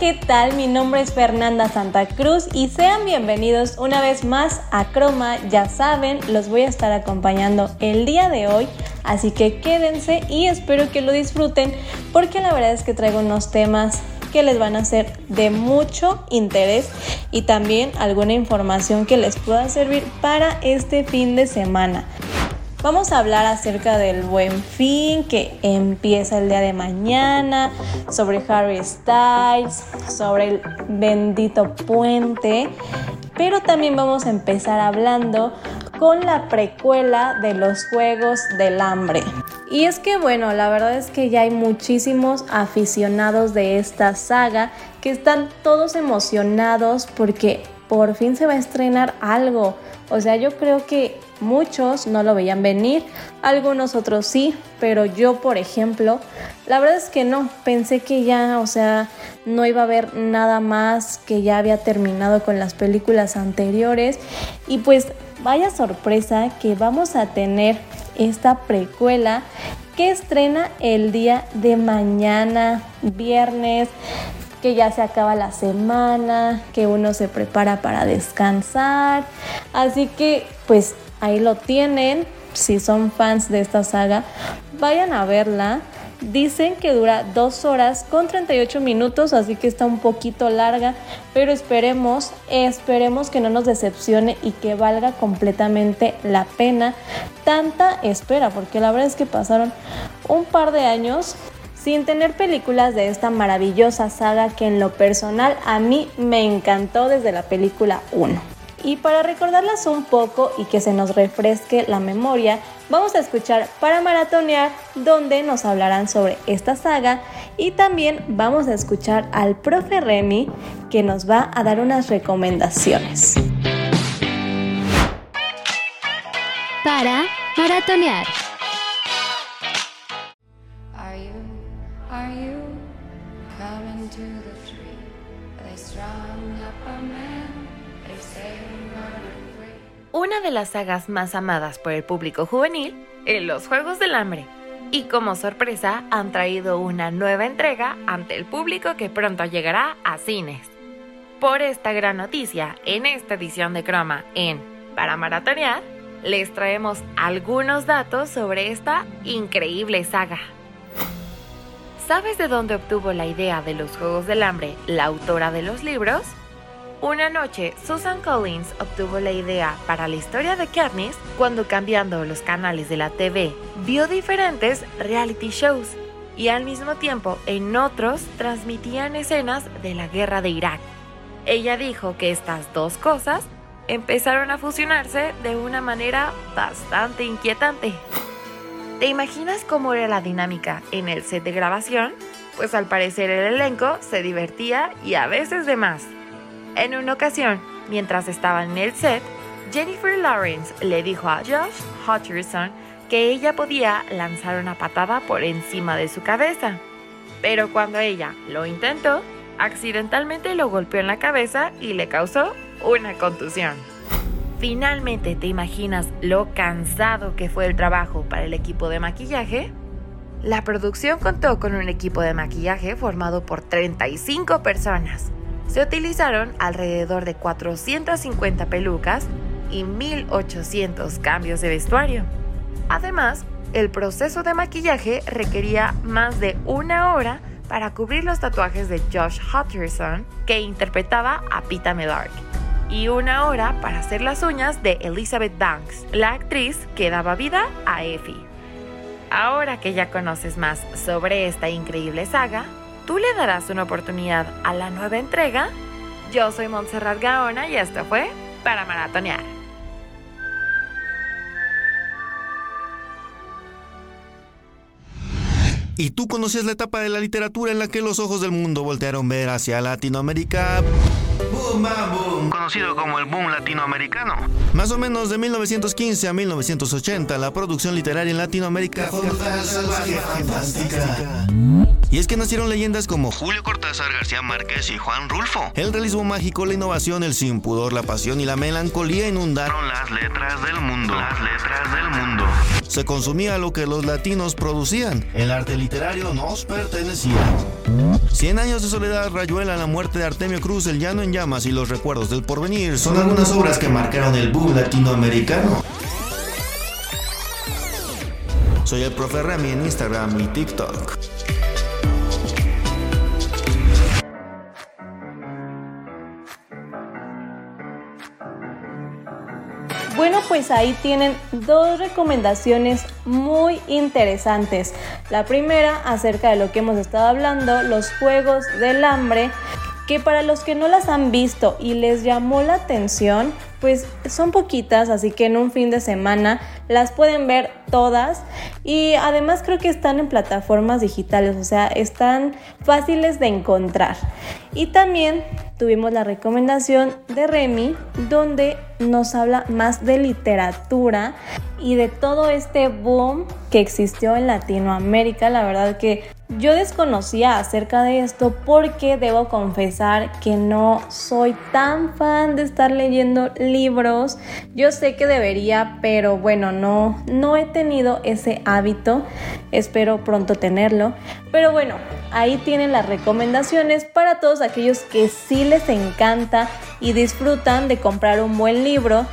¿Qué tal? Mi nombre es Fernanda Santa Cruz y sean bienvenidos una vez más a Croma. Ya saben, los voy a estar acompañando el día de hoy, así que quédense y espero que lo disfruten porque la verdad es que traigo unos temas que les van a ser de mucho interés y también alguna información que les pueda servir para este fin de semana. Vamos a hablar acerca del buen fin que empieza el día de mañana, sobre Harry Styles, sobre el bendito puente, pero también vamos a empezar hablando con la precuela de los Juegos del Hambre. Y es que bueno, la verdad es que ya hay muchísimos aficionados de esta saga que están todos emocionados porque por fin se va a estrenar algo. O sea, yo creo que muchos no lo veían venir, algunos otros sí, pero yo, por ejemplo, la verdad es que no, pensé que ya, o sea, no iba a haber nada más, que ya había terminado con las películas anteriores. Y pues vaya sorpresa que vamos a tener esta precuela que estrena el día de mañana, viernes que ya se acaba la semana, que uno se prepara para descansar. Así que pues ahí lo tienen. Si son fans de esta saga, vayan a verla. Dicen que dura 2 horas con 38 minutos, así que está un poquito larga, pero esperemos, esperemos que no nos decepcione y que valga completamente la pena tanta espera, porque la verdad es que pasaron un par de años sin tener películas de esta maravillosa saga que en lo personal a mí me encantó desde la película 1. Y para recordarlas un poco y que se nos refresque la memoria, vamos a escuchar para maratonear donde nos hablarán sobre esta saga y también vamos a escuchar al profe Remy que nos va a dar unas recomendaciones. Para maratonear. Las sagas más amadas por el público juvenil en los Juegos del Hambre. Y como sorpresa han traído una nueva entrega ante el público que pronto llegará a cines. Por esta gran noticia, en esta edición de Croma en Para Maratonear, les traemos algunos datos sobre esta increíble saga. ¿Sabes de dónde obtuvo la idea de los Juegos del Hambre la autora de los libros? Una noche, Susan Collins obtuvo la idea para la historia de Katniss cuando cambiando los canales de la TV vio diferentes reality shows y al mismo tiempo en otros transmitían escenas de la guerra de Irak. Ella dijo que estas dos cosas empezaron a fusionarse de una manera bastante inquietante. ¿Te imaginas cómo era la dinámica en el set de grabación? Pues al parecer el elenco se divertía y a veces de más. En una ocasión, mientras estaban en el set, Jennifer Lawrence le dijo a Josh Hutcherson que ella podía lanzar una patada por encima de su cabeza. Pero cuando ella lo intentó, accidentalmente lo golpeó en la cabeza y le causó una contusión. Finalmente, ¿te imaginas lo cansado que fue el trabajo para el equipo de maquillaje? La producción contó con un equipo de maquillaje formado por 35 personas, se utilizaron alrededor de 450 pelucas y 1800 cambios de vestuario. Además, el proceso de maquillaje requería más de una hora para cubrir los tatuajes de Josh Hutcherson, que interpretaba a Pita Mellark, y una hora para hacer las uñas de Elizabeth Banks, la actriz que daba vida a Effie. Ahora que ya conoces más sobre esta increíble saga, ¿Tú le darás una oportunidad a la nueva entrega? Yo soy Montserrat Gaona y esto fue para maratonear. ¿Y tú conoces la etapa de la literatura en la que los ojos del mundo voltearon ver hacia Latinoamérica? Boom Bam Boom, conocido como el boom latinoamericano. Más o menos de 1915 a 1980, la producción literaria en Latinoamérica fue salvaje, fantástica. Y es que nacieron leyendas como Julio Cortázar, García Márquez y Juan Rulfo. El realismo mágico, la innovación, el sin pudor, la pasión y la melancolía inundaron las letras del mundo. Las letras del mundo. Se consumía lo que los latinos producían. El arte literario nos pertenecía. Cien años de soledad, Rayuela, la muerte de Artemio Cruz, El llano en llamas y los recuerdos del porvenir son algunas obras que marcaron el boom latinoamericano. Soy el profe Remy en Instagram y TikTok. Bueno, pues ahí tienen dos recomendaciones muy interesantes. La primera acerca de lo que hemos estado hablando, los Juegos del Hambre, que para los que no las han visto y les llamó la atención, pues son poquitas, así que en un fin de semana las pueden ver todas y además creo que están en plataformas digitales, o sea, están fáciles de encontrar. Y también tuvimos la recomendación de Remy, donde nos habla más de literatura y de todo este boom que existió en Latinoamérica. La verdad que yo desconocía acerca de esto porque debo confesar que no soy tan fan de estar leyendo libros. Yo sé que debería, pero bueno, no, no he tenido ese hábito. Espero pronto tenerlo. Pero bueno, ahí tienen las recomendaciones para todos aquellos que sí les encanta y disfrutan de comprar un buen libro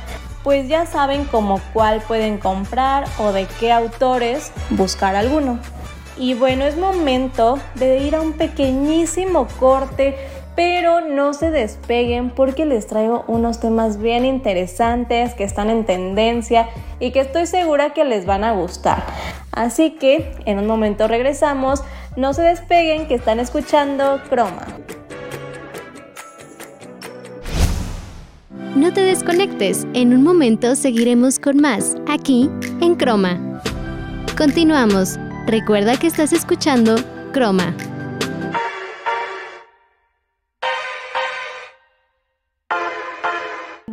pues ya saben como cuál pueden comprar o de qué autores buscar alguno. Y bueno, es momento de ir a un pequeñísimo corte, pero no se despeguen porque les traigo unos temas bien interesantes que están en tendencia y que estoy segura que les van a gustar. Así que en un momento regresamos, no se despeguen que están escuchando Croma. No te desconectes, en un momento seguiremos con más, aquí en Croma. Continuamos. Recuerda que estás escuchando Croma.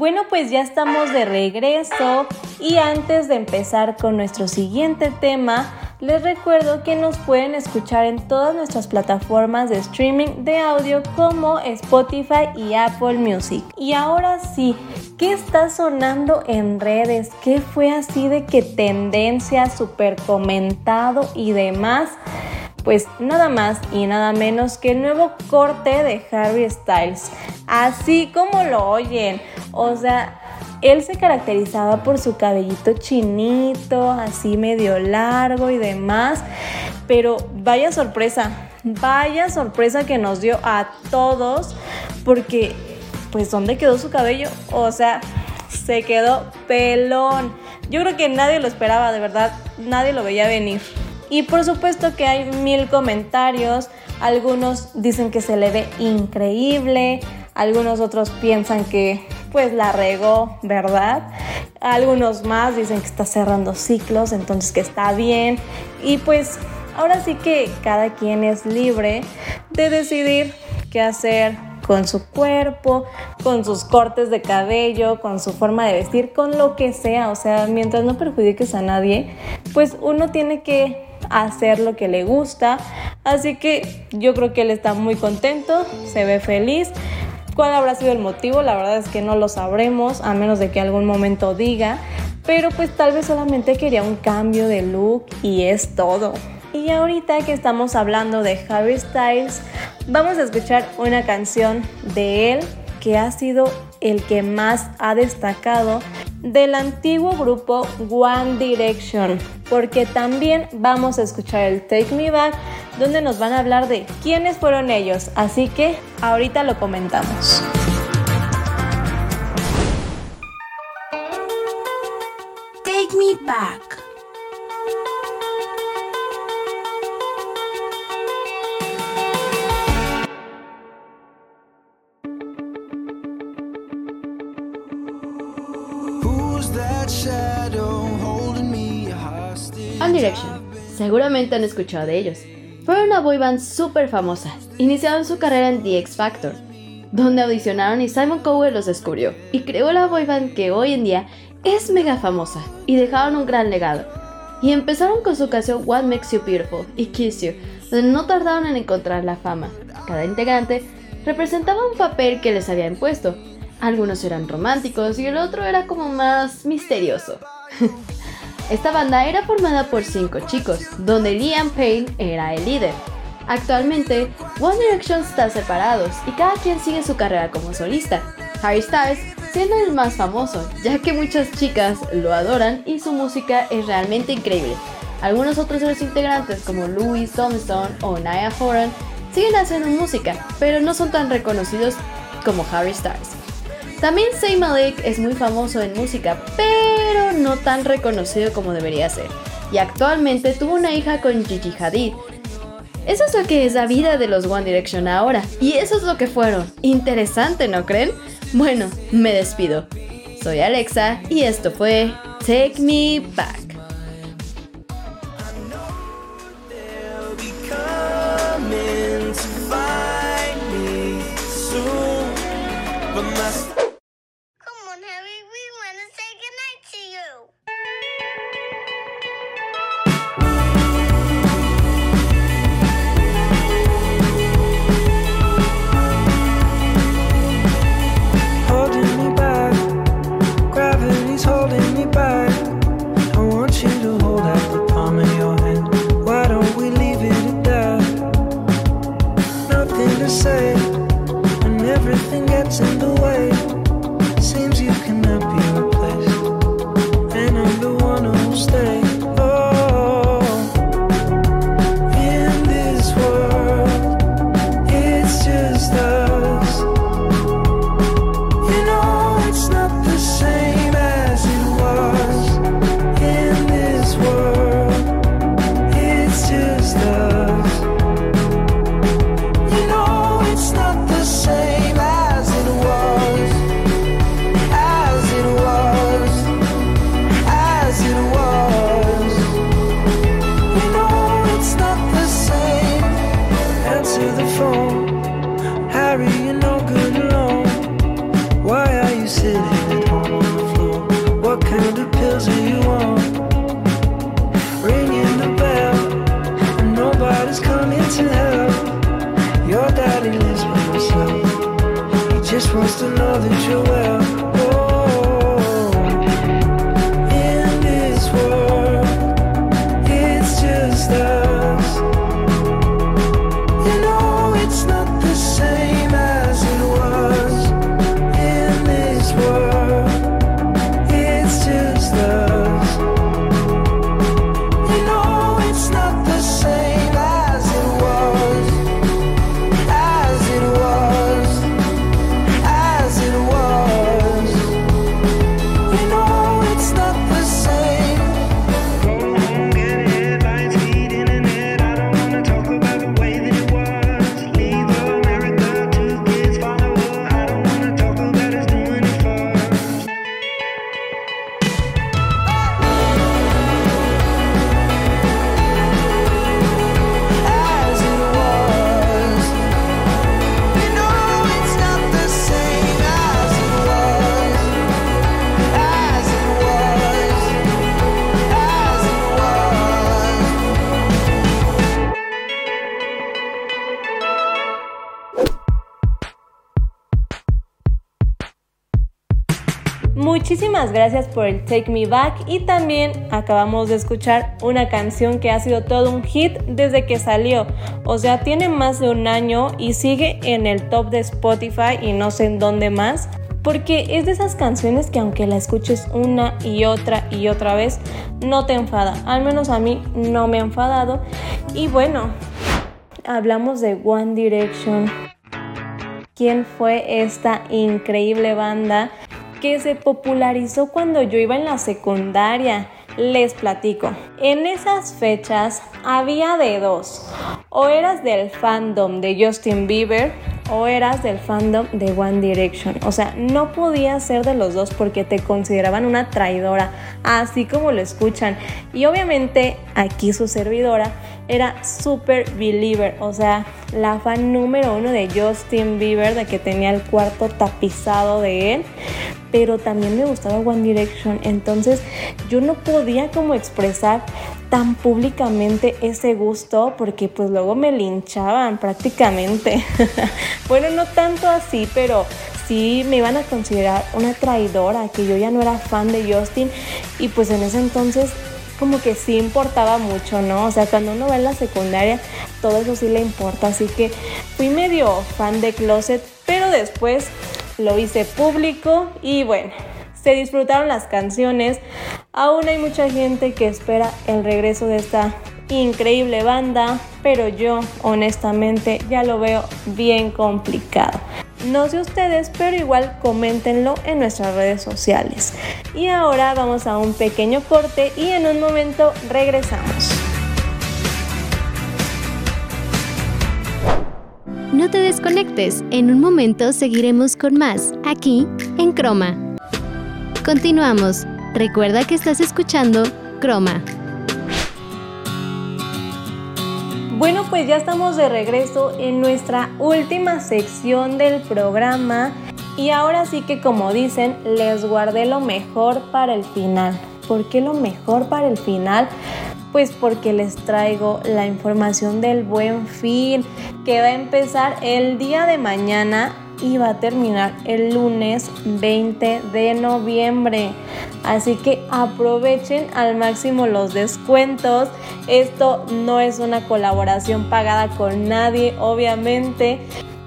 Bueno, pues ya estamos de regreso y antes de empezar con nuestro siguiente tema, les recuerdo que nos pueden escuchar en todas nuestras plataformas de streaming de audio como Spotify y Apple Music. Y ahora sí, ¿qué está sonando en redes? ¿Qué fue así de que tendencia, súper comentado y demás? Pues nada más y nada menos que el nuevo corte de Harry Styles. Así como lo oyen. O sea, él se caracterizaba por su cabellito chinito, así medio largo y demás, pero vaya sorpresa, vaya sorpresa que nos dio a todos, porque pues ¿dónde quedó su cabello? O sea, se quedó pelón. Yo creo que nadie lo esperaba, de verdad, nadie lo veía venir. Y por supuesto que hay mil comentarios, algunos dicen que se le ve increíble, algunos otros piensan que pues la regó, ¿verdad? Algunos más dicen que está cerrando ciclos, entonces que está bien. Y pues ahora sí que cada quien es libre de decidir qué hacer con su cuerpo, con sus cortes de cabello, con su forma de vestir, con lo que sea. O sea, mientras no perjudiques a nadie, pues uno tiene que hacer lo que le gusta. Así que yo creo que él está muy contento, se ve feliz. ¿Cuál habrá sido el motivo? La verdad es que no lo sabremos, a menos de que algún momento diga. Pero pues tal vez solamente quería un cambio de look y es todo. Y ahorita que estamos hablando de Harry Styles, vamos a escuchar una canción de él que ha sido el que más ha destacado del antiguo grupo One Direction, porque también vamos a escuchar el Take Me Back, donde nos van a hablar de quiénes fueron ellos, así que ahorita lo comentamos. Take Me Back. One Direction. Seguramente han escuchado de ellos. Fueron una boy band súper famosa. Iniciaron su carrera en The X Factor. donde audicionaron y Simon Cowell los descubrió y creó la boyband que hoy en día es mega famosa y dejaron un gran legado. Y empezaron con su canción What Makes You Beautiful y Kiss You, donde no tardaron en encontrar la fama. Cada integrante representaba un papel que les había impuesto. Algunos eran románticos y el otro era como más misterioso. Esta banda era formada por cinco chicos, donde Liam Payne era el líder. Actualmente, One Direction está separados y cada quien sigue su carrera como solista. Harry Styles siendo el más famoso, ya que muchas chicas lo adoran y su música es realmente increíble. Algunos otros de los integrantes como Louis Tomlinson o Nia Horan siguen haciendo música, pero no son tan reconocidos como Harry Styles. También Zayn Malik es muy famoso en música, pero no tan reconocido como debería ser. Y actualmente tuvo una hija con Gigi Hadid. Eso es lo que es la vida de los One Direction ahora. Y eso es lo que fueron. Interesante, ¿no creen? Bueno, me despido. Soy Alexa y esto fue Take Me Back. your way. Muchísimas gracias por el Take Me Back y también acabamos de escuchar una canción que ha sido todo un hit desde que salió. O sea, tiene más de un año y sigue en el top de Spotify y no sé en dónde más. Porque es de esas canciones que aunque la escuches una y otra y otra vez, no te enfada. Al menos a mí no me ha enfadado. Y bueno, hablamos de One Direction. ¿Quién fue esta increíble banda? Que se popularizó cuando yo iba en la secundaria. Les platico. En esas fechas había de dos. O eras del fandom de Justin Bieber o eras del fandom de One Direction. O sea, no podías ser de los dos porque te consideraban una traidora, así como lo escuchan. Y obviamente aquí su servidora era super believer, o sea, la fan número uno de Justin Bieber, de que tenía el cuarto tapizado de él, pero también me gustaba One Direction, entonces yo no podía como expresar tan públicamente ese gusto porque pues luego me linchaban prácticamente. bueno, no tanto así, pero sí me iban a considerar una traidora, que yo ya no era fan de Justin y pues en ese entonces como que sí importaba mucho, ¿no? O sea, cuando uno va en la secundaria, todo eso sí le importa. Así que fui medio fan de Closet, pero después lo hice público y bueno, se disfrutaron las canciones. Aún hay mucha gente que espera el regreso de esta increíble banda, pero yo honestamente ya lo veo bien complicado. No sé ustedes, pero igual coméntenlo en nuestras redes sociales. Y ahora vamos a un pequeño corte y en un momento regresamos. No te desconectes, en un momento seguiremos con más, aquí en Croma. Continuamos. Recuerda que estás escuchando Croma. Bueno, pues ya estamos de regreso en nuestra última sección del programa y ahora sí que como dicen, les guardé lo mejor para el final. ¿Por qué lo mejor para el final? Pues porque les traigo la información del buen fin que va a empezar el día de mañana y va a terminar el lunes 20 de noviembre. Así que aprovechen al máximo los descuentos. Esto no es una colaboración pagada con nadie, obviamente.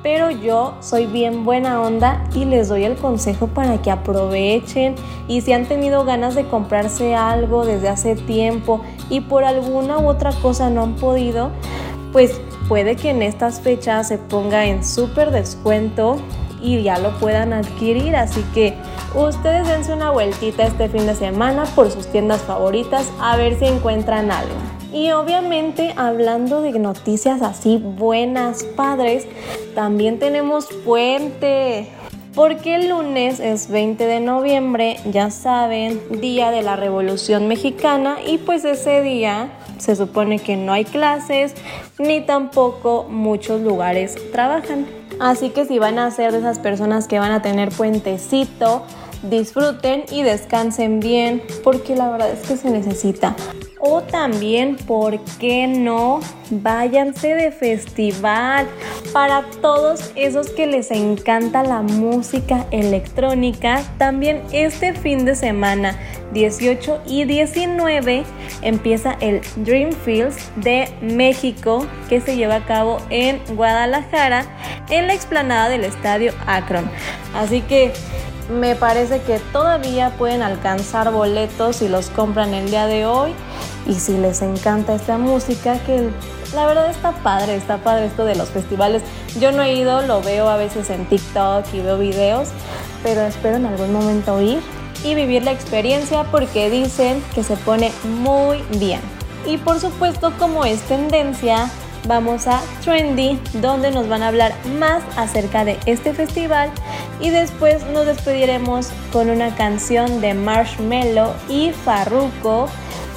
Pero yo soy bien buena onda y les doy el consejo para que aprovechen y si han tenido ganas de comprarse algo desde hace tiempo y por alguna u otra cosa no han podido, pues puede que en estas fechas se ponga en súper descuento y ya lo puedan adquirir. Así que ustedes dense una vueltita este fin de semana por sus tiendas favoritas a ver si encuentran algo. Y obviamente hablando de noticias así buenas, padres, también tenemos puente. Porque el lunes es 20 de noviembre, ya saben, día de la Revolución Mexicana y pues ese día se supone que no hay clases ni tampoco muchos lugares trabajan. Así que si van a ser de esas personas que van a tener puentecito, disfruten y descansen bien porque la verdad es que se necesita. O también, ¿por qué no? Váyanse de festival para todos esos que les encanta la música electrónica. También este fin de semana, 18 y 19, empieza el Dream Fields de México que se lleva a cabo en Guadalajara en la explanada del estadio Akron. Así que me parece que todavía pueden alcanzar boletos si los compran el día de hoy y si les encanta esta música que la verdad está padre, está padre esto de los festivales. Yo no he ido, lo veo a veces en TikTok y veo videos, pero espero en algún momento ir y vivir la experiencia porque dicen que se pone muy bien. Y por supuesto, como es tendencia, vamos a Trendy, donde nos van a hablar más acerca de este festival y después nos despediremos con una canción de Marshmello y Farruko,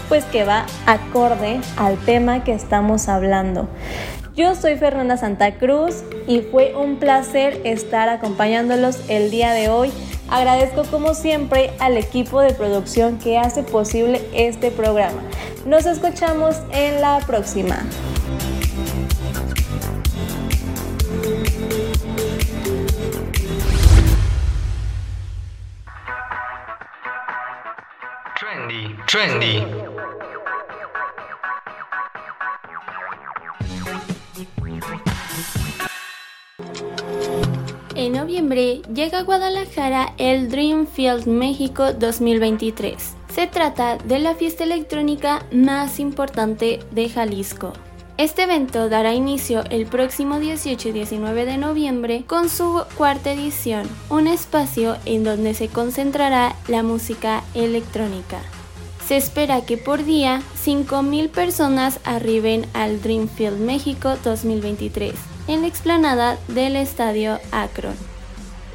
pues que va acorde al tema que estamos hablando. Yo soy Fernanda Santa Cruz y fue un placer estar acompañándolos el día de hoy. Agradezco como siempre al equipo de producción que hace posible este programa. Nos escuchamos en la próxima. Trendy. En noviembre llega a Guadalajara el Dreamfield México 2023. Se trata de la fiesta electrónica más importante de Jalisco. Este evento dará inicio el próximo 18 y 19 de noviembre con su cuarta edición, un espacio en donde se concentrará la música electrónica. Se espera que por día 5.000 personas arriben al Dreamfield México 2023 en la explanada del Estadio Akron.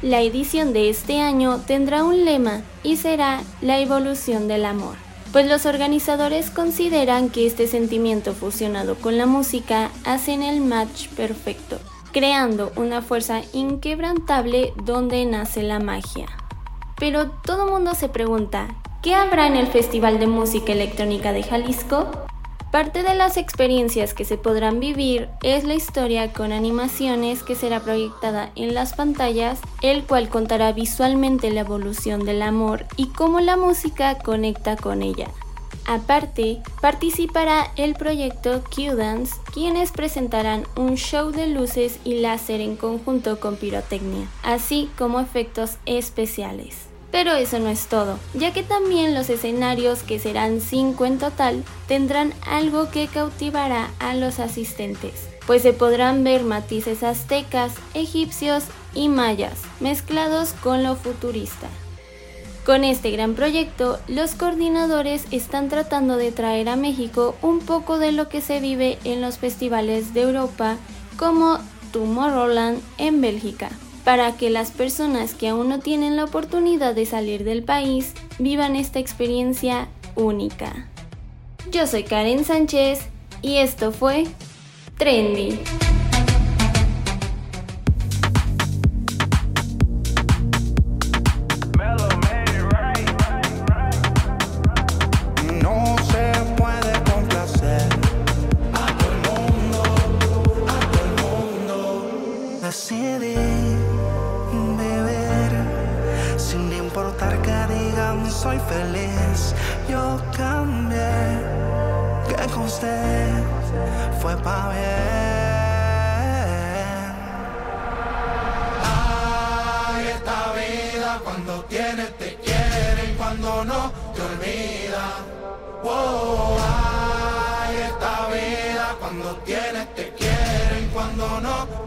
La edición de este año tendrá un lema y será la evolución del amor, pues los organizadores consideran que este sentimiento fusionado con la música hacen el match perfecto, creando una fuerza inquebrantable donde nace la magia. Pero todo mundo se pregunta, ¿qué habrá en el Festival de Música Electrónica de Jalisco? Parte de las experiencias que se podrán vivir es la historia con animaciones que será proyectada en las pantallas, el cual contará visualmente la evolución del amor y cómo la música conecta con ella. Aparte, participará el proyecto Q-Dance, quienes presentarán un show de luces y láser en conjunto con pirotecnia, así como efectos especiales. Pero eso no es todo, ya que también los escenarios, que serán 5 en total, tendrán algo que cautivará a los asistentes, pues se podrán ver matices aztecas, egipcios y mayas, mezclados con lo futurista. Con este gran proyecto, los coordinadores están tratando de traer a México un poco de lo que se vive en los festivales de Europa, como Tomorrowland en Bélgica para que las personas que aún no tienen la oportunidad de salir del país vivan esta experiencia única. Yo soy Karen Sánchez y esto fue Trendy. Cuando tienes te quieren, cuando no te olvida. Oh, ay, esta vida cuando tienes te quieren, cuando no